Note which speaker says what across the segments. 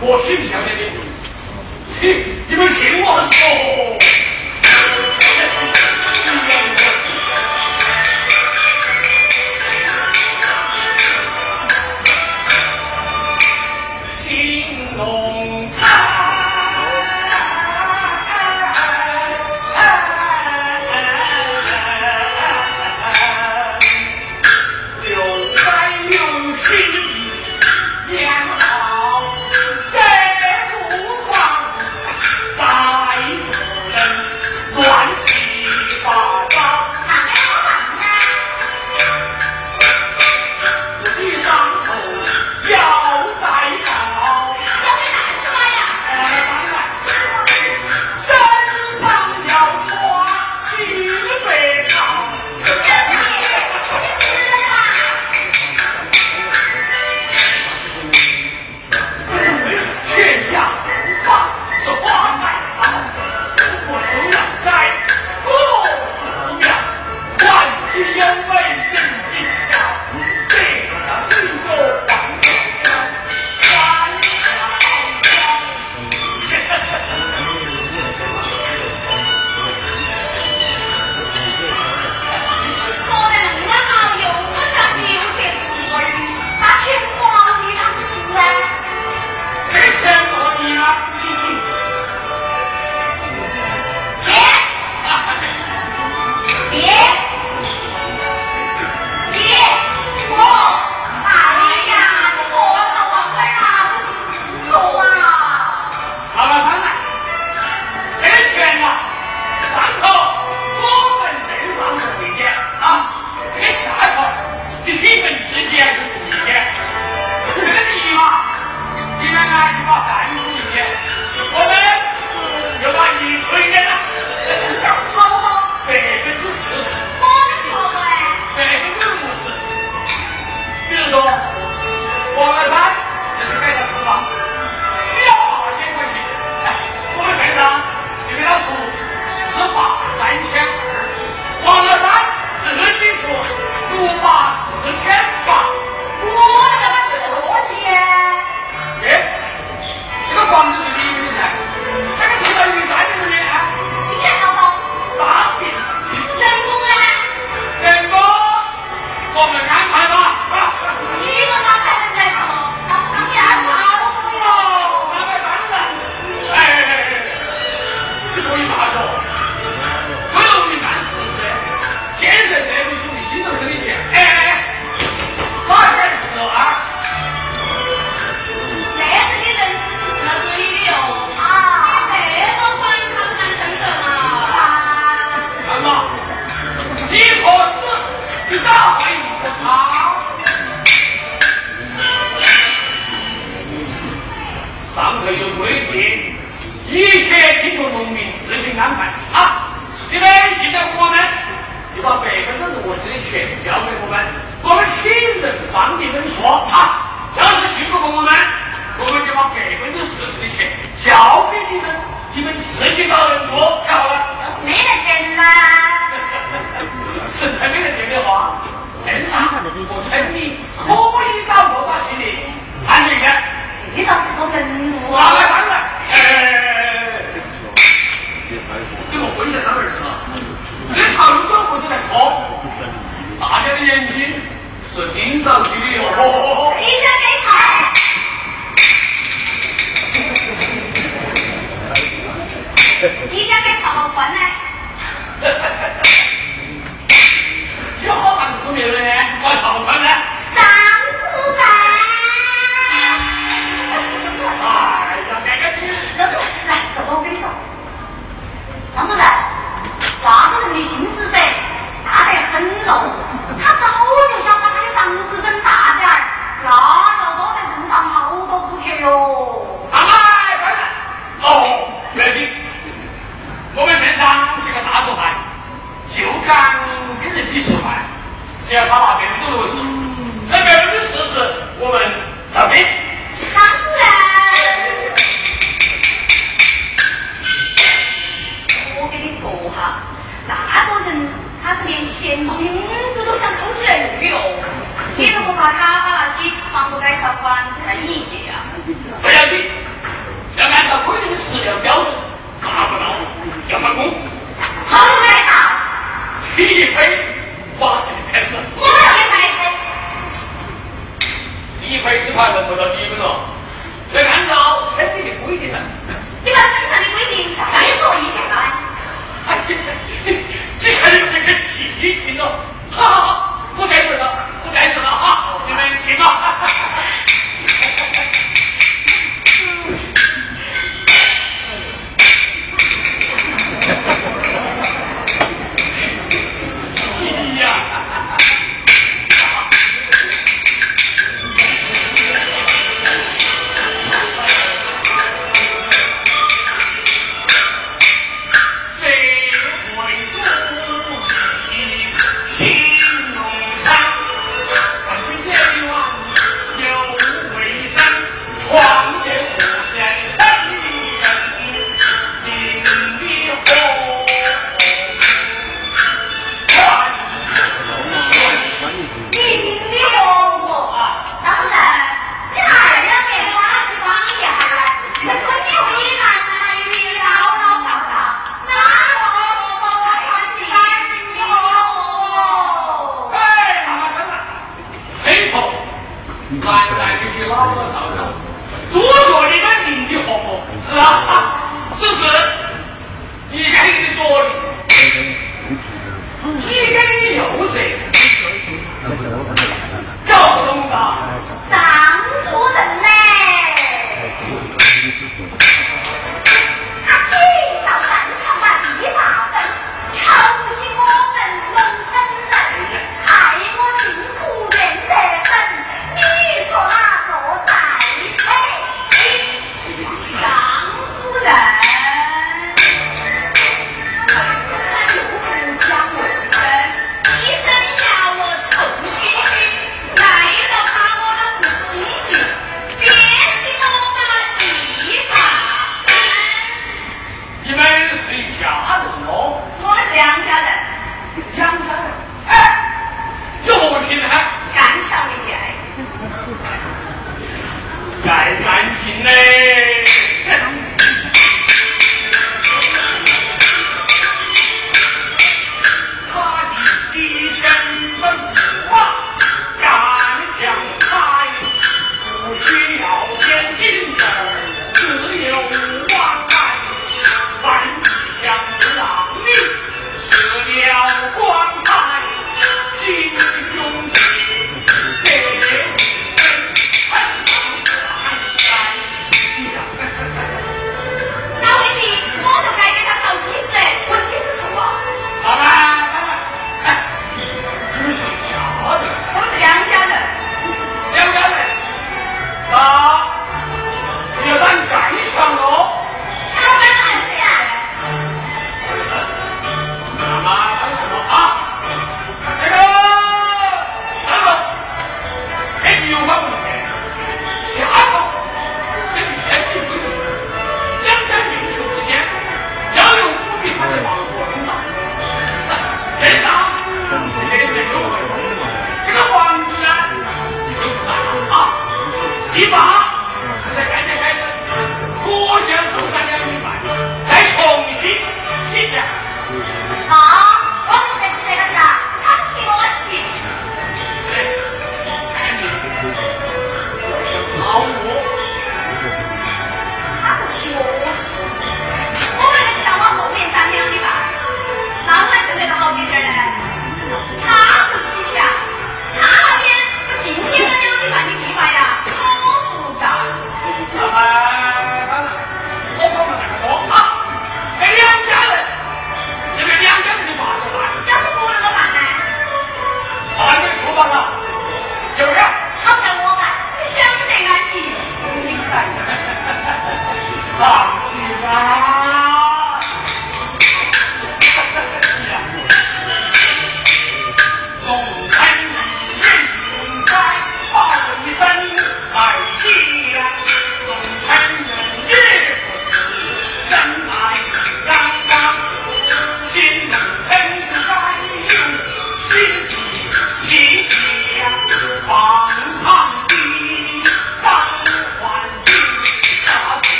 Speaker 1: 我是不是强你请你们听我说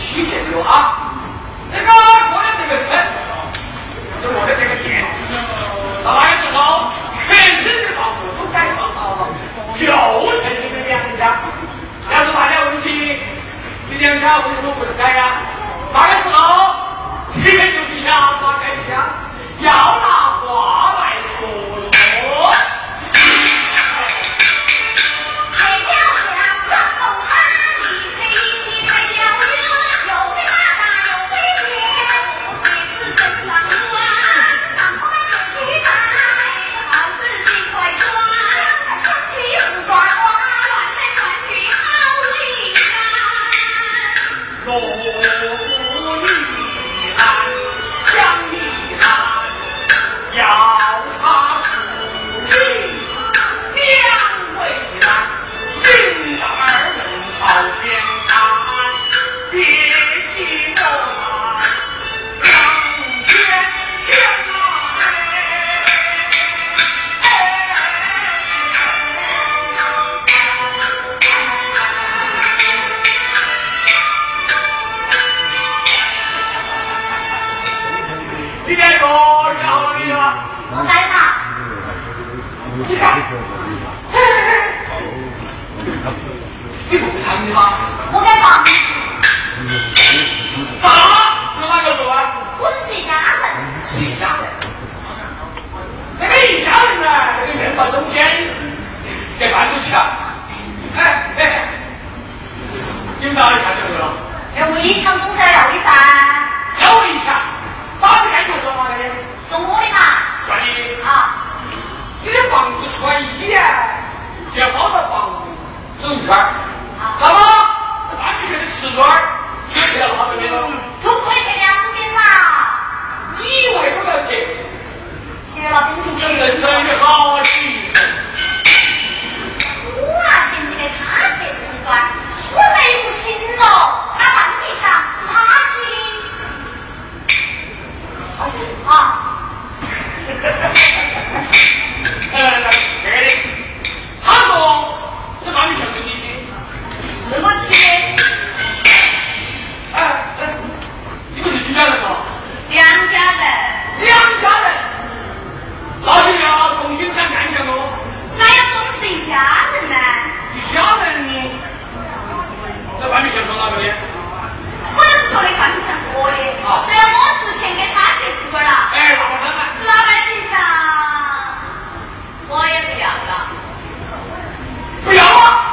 Speaker 2: 提醒的啊。这个过了这个村就过了这个店到那个时候全村的房子都改
Speaker 1: 造好了就剩你们两家要是大家问起你两家为
Speaker 2: 什么不能改呀你不会唱的吗？我
Speaker 1: 敢打。打？那哪个说啊？我们是一家人。是一家人。这个一家人呢、这个面包中间给搬出去了。哎哎，你们哪里看球去了？要围墙总是要要的噻。要围墙？打的篮球
Speaker 2: 算哪个
Speaker 1: 的？算我的嘛。算你的。啊。你的房子
Speaker 2: 穿衣啊，要包到房子走一圈。瓷砖就贴了好
Speaker 1: 边了就可以贴两边了你为什么要贴贴了冰球认真的好气人我
Speaker 2: 那天记得他贴瓷砖我没不行了。要重新再干下不？
Speaker 1: 那要说的是一家人呢。一家人，那外面钱从哪个的？我要是说的半笔钱是我的。啊。对，我出钱给他去吃过了。
Speaker 2: 哎，老
Speaker 1: 板，老板。老板的笔钱，我也不
Speaker 2: 要了。不要了。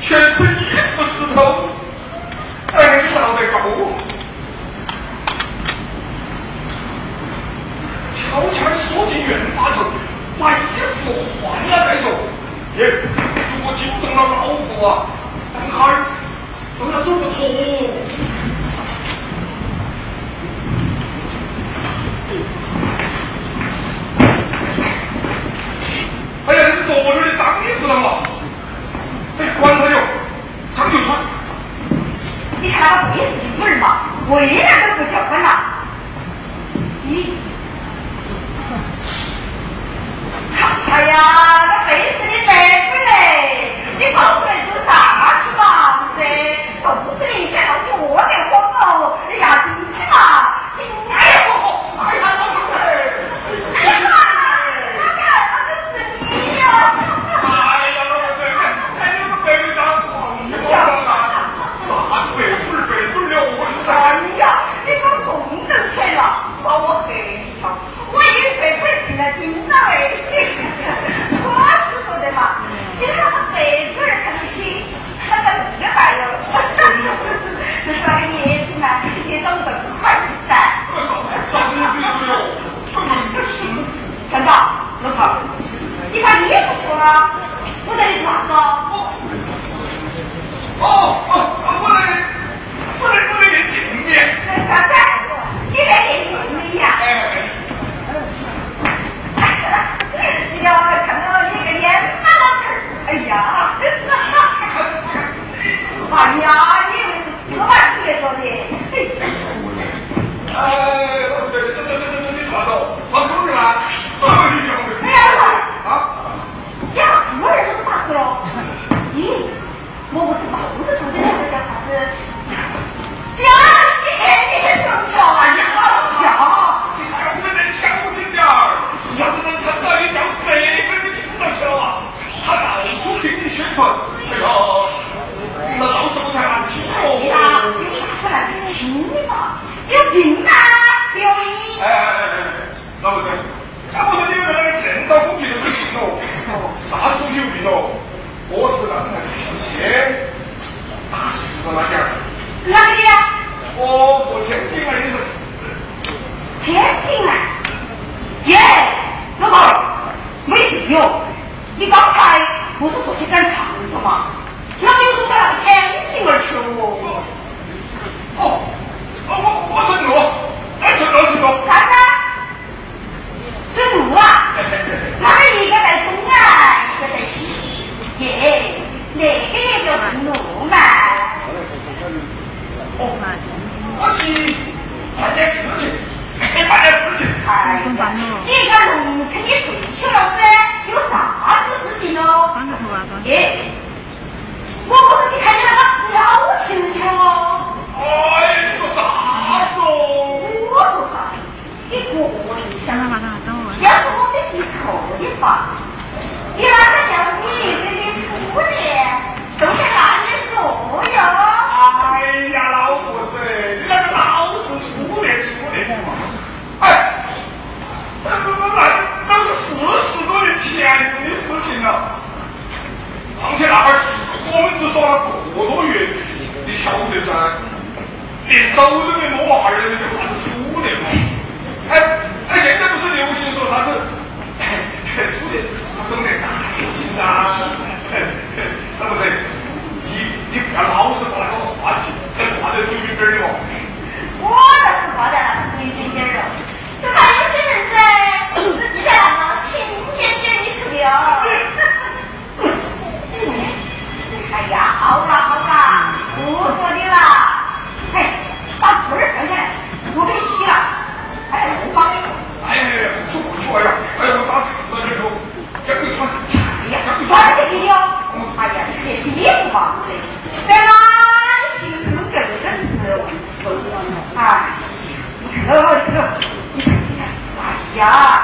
Speaker 2: 全
Speaker 1: 身
Speaker 2: 衣
Speaker 1: 服湿透，哎你闹得够。悄悄缩进院花头，把衣服换了
Speaker 2: 再说。耶，如果惊动了老
Speaker 1: 婆啊，等会儿都要
Speaker 2: 走不脱。
Speaker 1: 哎呀，这
Speaker 2: 是昨天的脏衣服了嘛？这关头六，咱就穿。你看我背子一嘴儿
Speaker 1: 嘛，我
Speaker 2: 一
Speaker 3: 样都不叫欢呐。
Speaker 2: 咦，哎呀，
Speaker 3: 那背子
Speaker 2: 你背出嘞，你跑出来做啥子嘛？不是，都是你先。 감사합니다. 那个
Speaker 3: 人就是路
Speaker 2: 嘛。
Speaker 3: 哦，我去，办点事情，办点事情。
Speaker 2: 哎，你一个农村的退休老师，有啥子事情哟？哎，我不是去看你那个表情吗？哦，
Speaker 3: 哎，你说啥子？
Speaker 2: 我说啥子？你个人想干嘛干嘛？等会。要是我没记错的话，你那个叫你这里
Speaker 3: 处的。只耍了个多月你晓得噻连手都没摸过儿你就怕是初恋嘛哎哎现在不是流行说啥子哎哎兄弟我懂得爱情噻那不是你你不要老是把那个话题挂在嘴边的哦
Speaker 2: 我倒是挂在那个嘴边边了是怕有些人噻自己在那个天天给你吃的哎呀，好了好了，不说你啦。哎，把裤儿脱下来，我给你洗了。哎，
Speaker 3: 我
Speaker 2: 帮你。哎呀，不
Speaker 3: 去不去，哎呀，哎呀，我
Speaker 2: 打
Speaker 3: 死了这个，
Speaker 2: 这鬼穿啥子
Speaker 3: 呀？
Speaker 4: 穿这个了。哎
Speaker 3: 呀，你
Speaker 4: 呀衣服吧，
Speaker 3: 是。
Speaker 4: 在哪里洗是弄这个
Speaker 5: 是，我们死了。哎呀，你
Speaker 4: 看，
Speaker 5: 你看，
Speaker 3: 你呀，
Speaker 5: 哎
Speaker 3: 呀。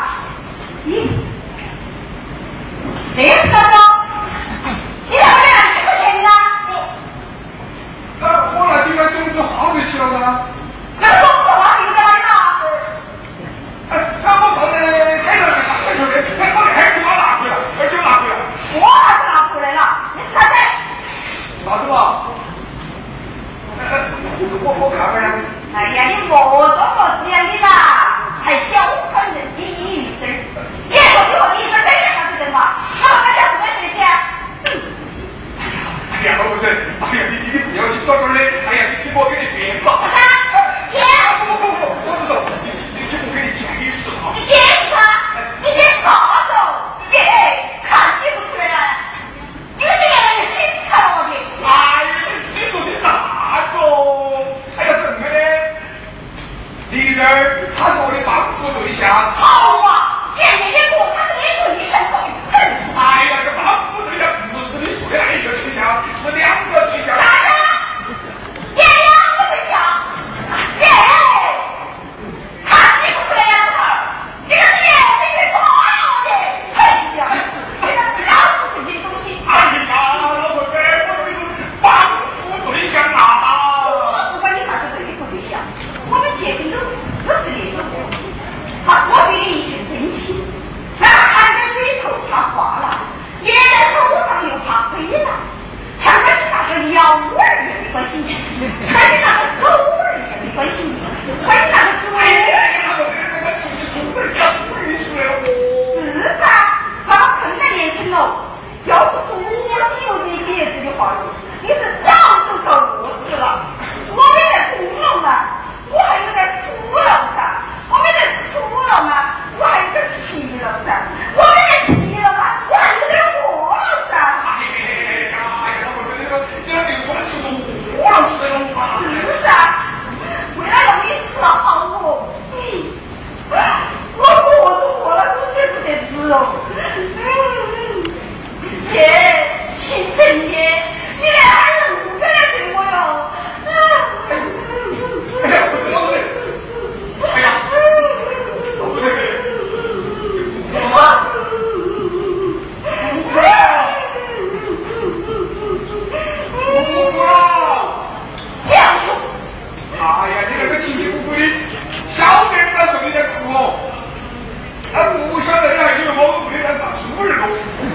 Speaker 3: Thank you.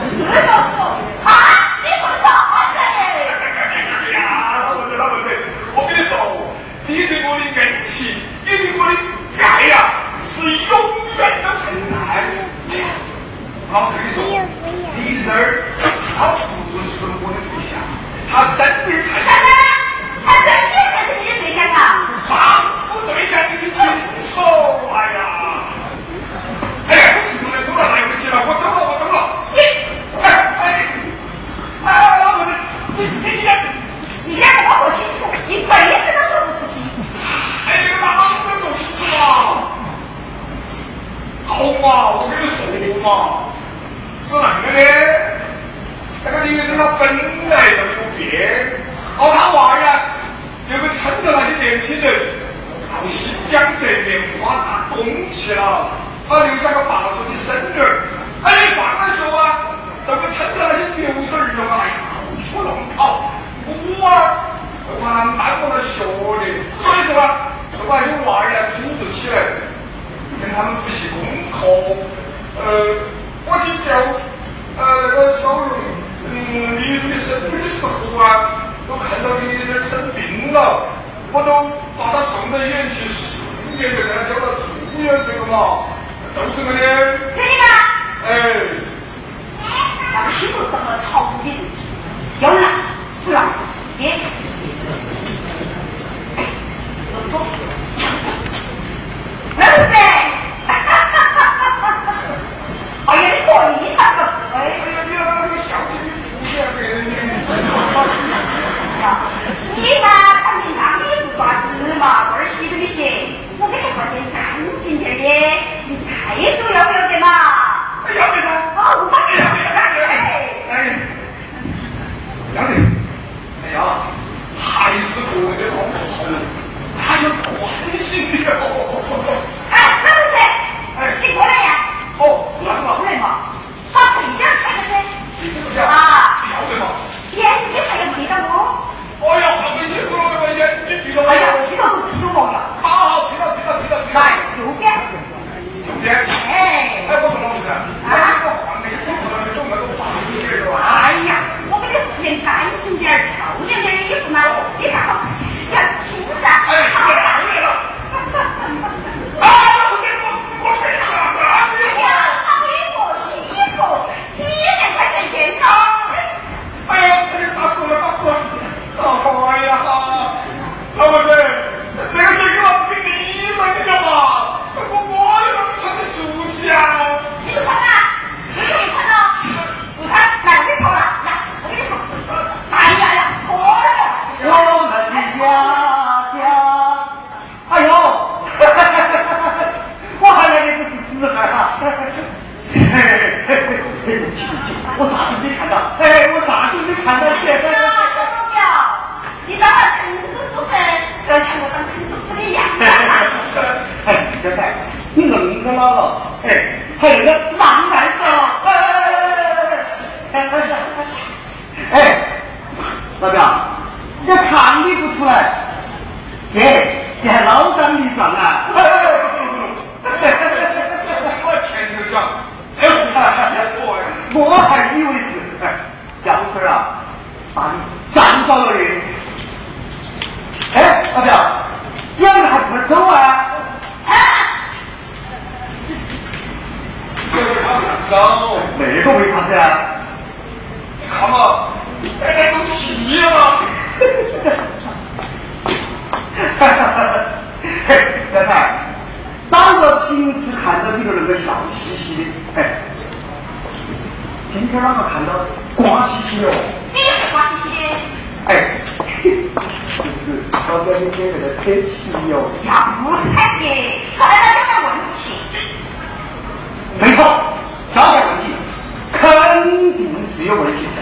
Speaker 3: 是有问题
Speaker 5: 的。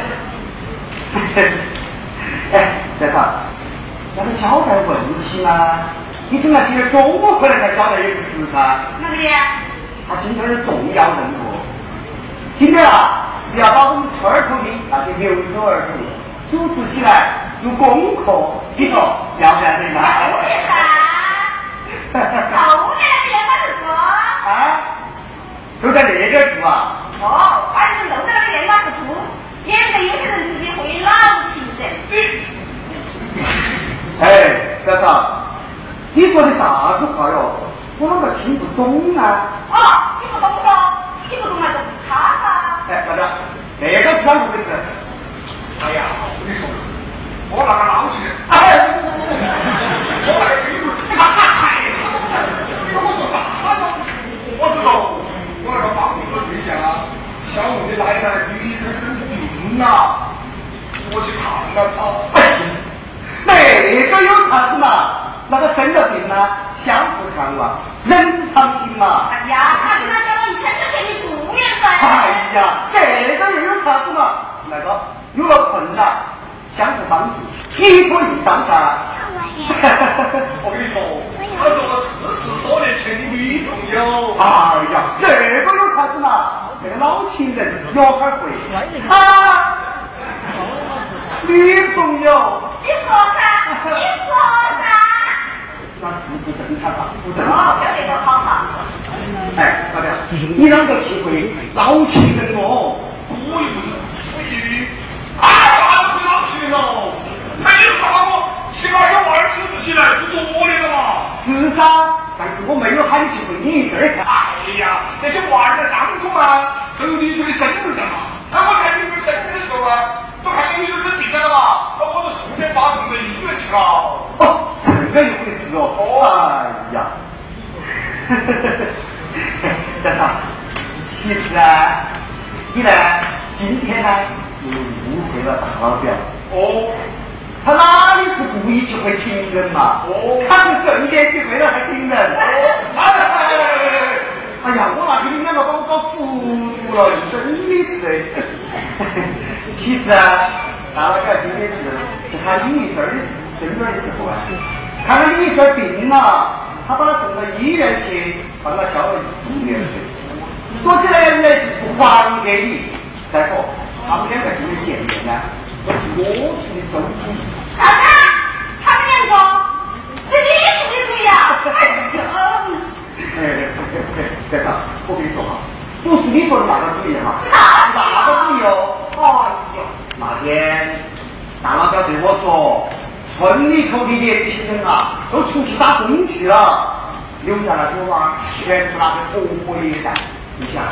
Speaker 5: 哎别说那个交代问题嘛你等他今天中午回来才交代也不迟噻
Speaker 3: 哪里
Speaker 5: 他今天的重要任务今天啊是要把我们村儿头的那些留守儿童组织起来做功课你说要不要得嘛
Speaker 3: 啊都在那边住
Speaker 5: 啊？都在那边住啊？
Speaker 3: 哦反正都在那个院坝两个有些人自己会老气的。
Speaker 5: 哎，德嫂，你说的啥子话哟？我啷个听不懂啊？
Speaker 3: 哦，你不懂嗦，听不懂嘛，就他噻。
Speaker 5: 哎，咋的？这个是啷个回事？
Speaker 4: 哎呀，我跟你说，
Speaker 3: 我那个老气。哎，我那个英文，你妈嗨！你跟我说啥子？我是说，我那个办公室对象啊。小我的奶奶女人生病了，我去看了她。
Speaker 5: 那个有啥子嘛？那个生了病呢，相是看望，人之常情嘛。
Speaker 2: 哎呀，他跟他讲了一千块钱的住院费。
Speaker 5: 哎呀，这个又有啥子嘛？那个有了困难，相互帮助，一说一道噻。
Speaker 3: 我跟你说，他做了四十多年前的女朋友。
Speaker 5: 哎呀，这？这个老情人约会会啊，女朋友。
Speaker 2: 你说噻，你说噻。
Speaker 5: 那是不正常啊，不正常。
Speaker 2: 哦，这个都好好。
Speaker 5: 哎，老表，你啷个体会老情人哦？
Speaker 3: 我又不是不义，哎，哪个会老情人哦？那你喊我起码小娃儿组织起来是做的了嘛？
Speaker 5: 是噻，但是我没有喊你去会你这儿噻。
Speaker 3: 哎呀，那些娃儿在当初嘛，都有你的生日的嘛。那我在你们生日的时候啊，都看见你都生病了嘛，那我都顺便把送到医院去了。
Speaker 5: 哦，这个一回事哦。哎呀，但是啊，其实啊，你呢，今天呢是误会了大老表。
Speaker 3: 哦，
Speaker 5: 他哪里是故意去会情人嘛？
Speaker 3: 哦，
Speaker 5: 他是顺便去会了会情人。
Speaker 3: 哦，哎。
Speaker 5: 哎哎呀，我那给你们两个把我搞糊涂了，真的是。其实啊，大老表今天是去喊李玉珍的生日的时候啊，看到李玉珍病了，他把她送到医院去，帮她交了一住院费。说起来呢，就是不还给你。再说，他们两个今天见面呢，都是我出的收主意。
Speaker 2: 啥子？他们两个是你出的主意啊？哎呦！
Speaker 5: 哎，干啥？我跟你说哈，不是你说的那个主意哈，
Speaker 2: 是啥？
Speaker 5: 那个主意哦。哎呀，那天大老表对我说，村里头的年轻人啊，都出去打工去了，留下那些娃儿全部拿给婆婆爷带。你想，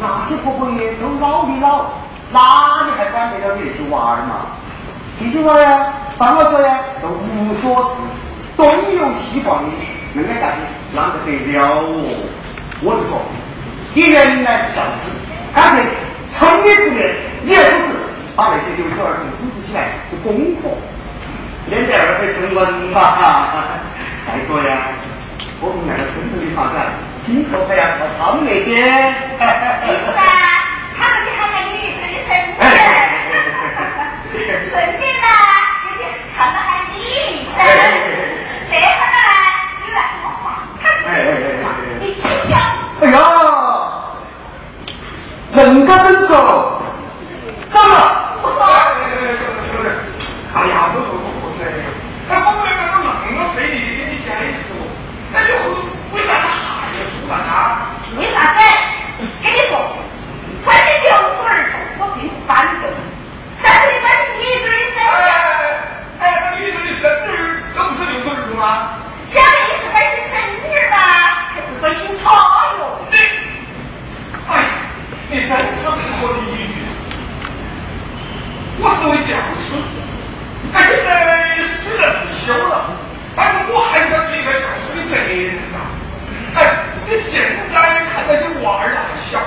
Speaker 5: 那些婆婆爷都老的老，哪里还管得了你那些娃儿嘛？这些娃儿，当了小呀，都无所事事，东游西逛的，那个下去。啷个得了哦？我就说，你原来是教师，干脆从你出面，你要组织，把那些留守儿童组织起来做功课，免得二辈成文嘛。再说呀，我们那个村头的发展，今后还要靠他们那些。
Speaker 2: 意思啊，他们去喊那女子的生日，顺便呢，就去看了下你。这会儿呢，你来说话。
Speaker 5: 哎哎哎哎！
Speaker 2: 你听讲。
Speaker 5: 哎呀，恁个真说，怎么？
Speaker 3: 我说，哎哎兄弟，哎呀，我说我不是，哎，我们两个都那么费力的给你解释，哎，你为为啥子还要出来啊？
Speaker 2: 为啥子？跟你说，关于留守儿童，我并不反对，但是你关于女子的生日，
Speaker 3: 哎，那女子的生日，那不是留守儿童吗？
Speaker 2: 讲的你是关心生日吗？还是关心他哟？
Speaker 3: 你，哎，你真是不可理喻。我是位教师，他现在虽然退休了，但是我还是要尽一个教师的责任噻。哎，你现在看那些娃儿还小，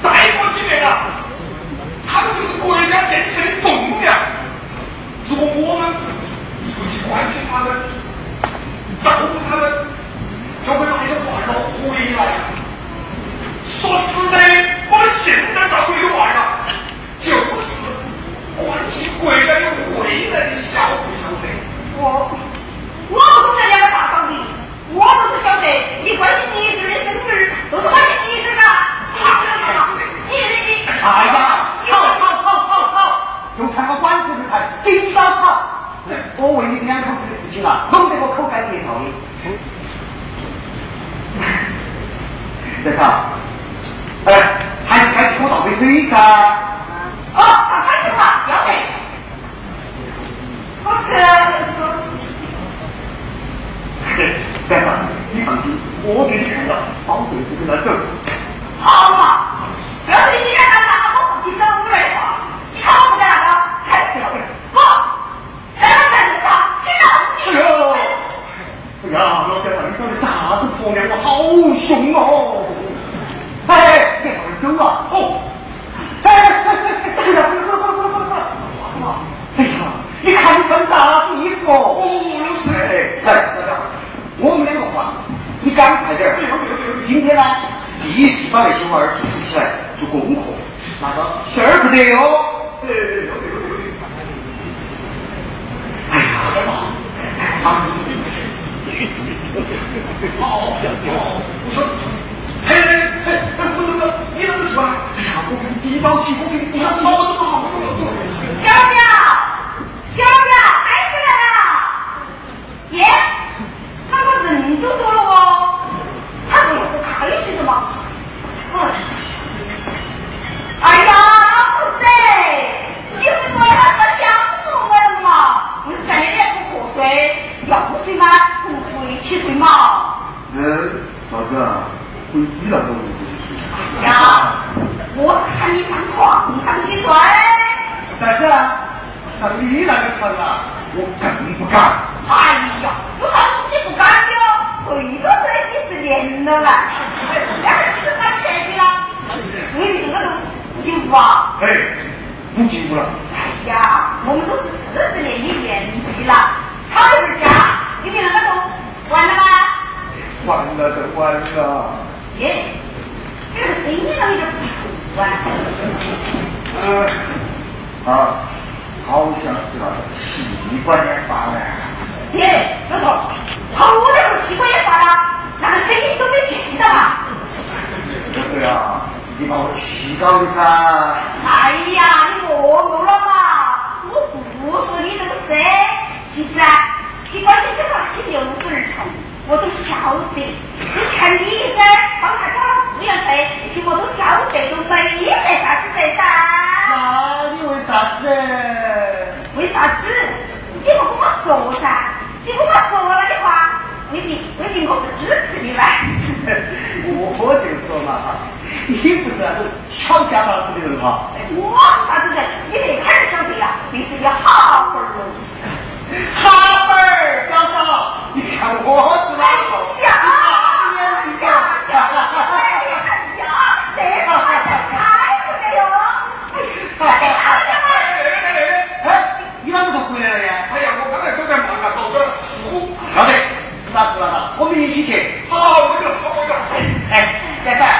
Speaker 3: 再过几年啊，他们就是国家建设的栋梁。如果我们不去关心他们，照顾他们，就会把那些娃儿回来。说实在的，我们现在照顾这些娃儿啊，就是关心国家的未来的晓不晓得？
Speaker 2: 我我不懂这两个大道理，我就是晓得，你关心女子的生日，都是关心女子的，你知道吗？你你你，
Speaker 5: 哎呀，吵吵吵吵吵，就差个管子的菜，紧早吵。我为你们两口子的事情啊，弄得我口干舌燥的。德超，哎，还是该去我倒杯水噻。
Speaker 2: 哦，那开始吧，要得。我是。
Speaker 5: 德超，你放心，我给你看到，保证不跟他走。
Speaker 2: 好嘛，要是你今天敢拿我放弃走五儿的话，你看我不在那个菜头，我。
Speaker 5: 好凶哦！哎，别往这走啊！哦，哎哎哎哎，对了，快快快快快快！哎呀，你看你穿啥子衣服哦？
Speaker 3: 老师，
Speaker 5: 哎，来来来，我们两个话，你赶快点儿。今天呢是第一次把那些娃儿组织起来做功课，那个事儿不得哟。
Speaker 3: 对对对对对。
Speaker 5: 哎呀，啊！
Speaker 3: 好，好，我说，哎哎哎，我这个你怎么说啊？
Speaker 5: 哎呀，我跟你到起，我跟你到起。
Speaker 3: 好，我说好，我说我做。
Speaker 2: 小表，小表，谁来了。耶，他个人都走了哦。回去睡嘛？
Speaker 5: 嗯，嫂子，回你那个屋里睡。
Speaker 2: 呀，我是喊你上床上去睡。
Speaker 5: 啥子？上你那个床啊？我更不敢。
Speaker 2: 哎呀，有啥东西不敢的哦？睡都睡了几十年了啦，两儿子把钱给了，对面那个不进屋啊？
Speaker 5: 哎，不进屋了。
Speaker 2: 哎呀，我们都是四十年的年纪了，吵一会儿架，对面那个都完了吗？
Speaker 5: 完了都完了。
Speaker 2: 耶，这个声音有点不完。
Speaker 5: 嗯，啊，好像是那个气管炎发了。
Speaker 2: 耶，老头，头那个气管炎发了，那个声音都没变的嘛？
Speaker 5: 对啊，你把我气到的噻。
Speaker 2: 哎呀，你莫怒了嘛！我不说你这个事，其实啊，你关键这话听六十儿童，我都晓得。你看你这帮他交了志愿费，这些我都晓得，都没得啥子的噻。
Speaker 5: 那你为啥子？
Speaker 2: 为啥子？你不跟我说噻？你跟我说了的话，未必未必我不支持你噻。
Speaker 5: 我就说嘛哈，你不是那种小家大事的人哈。
Speaker 2: 我是啥子人？你这会儿晓得呀？你是个好儿喽。
Speaker 5: 好本儿，老嫂，你看我是哪个呀，
Speaker 2: 哎呀，哎呀，哎呀，这话是太不得哟！哎呀，
Speaker 5: 哎呀，哎，哎，哎，哎，哎，你啷个回来了呀？
Speaker 3: 哎呀，我刚才正在忙啊，搞点书。
Speaker 5: 好的，那是那了，我们一起去。好，我就好，我就好。哎，再见。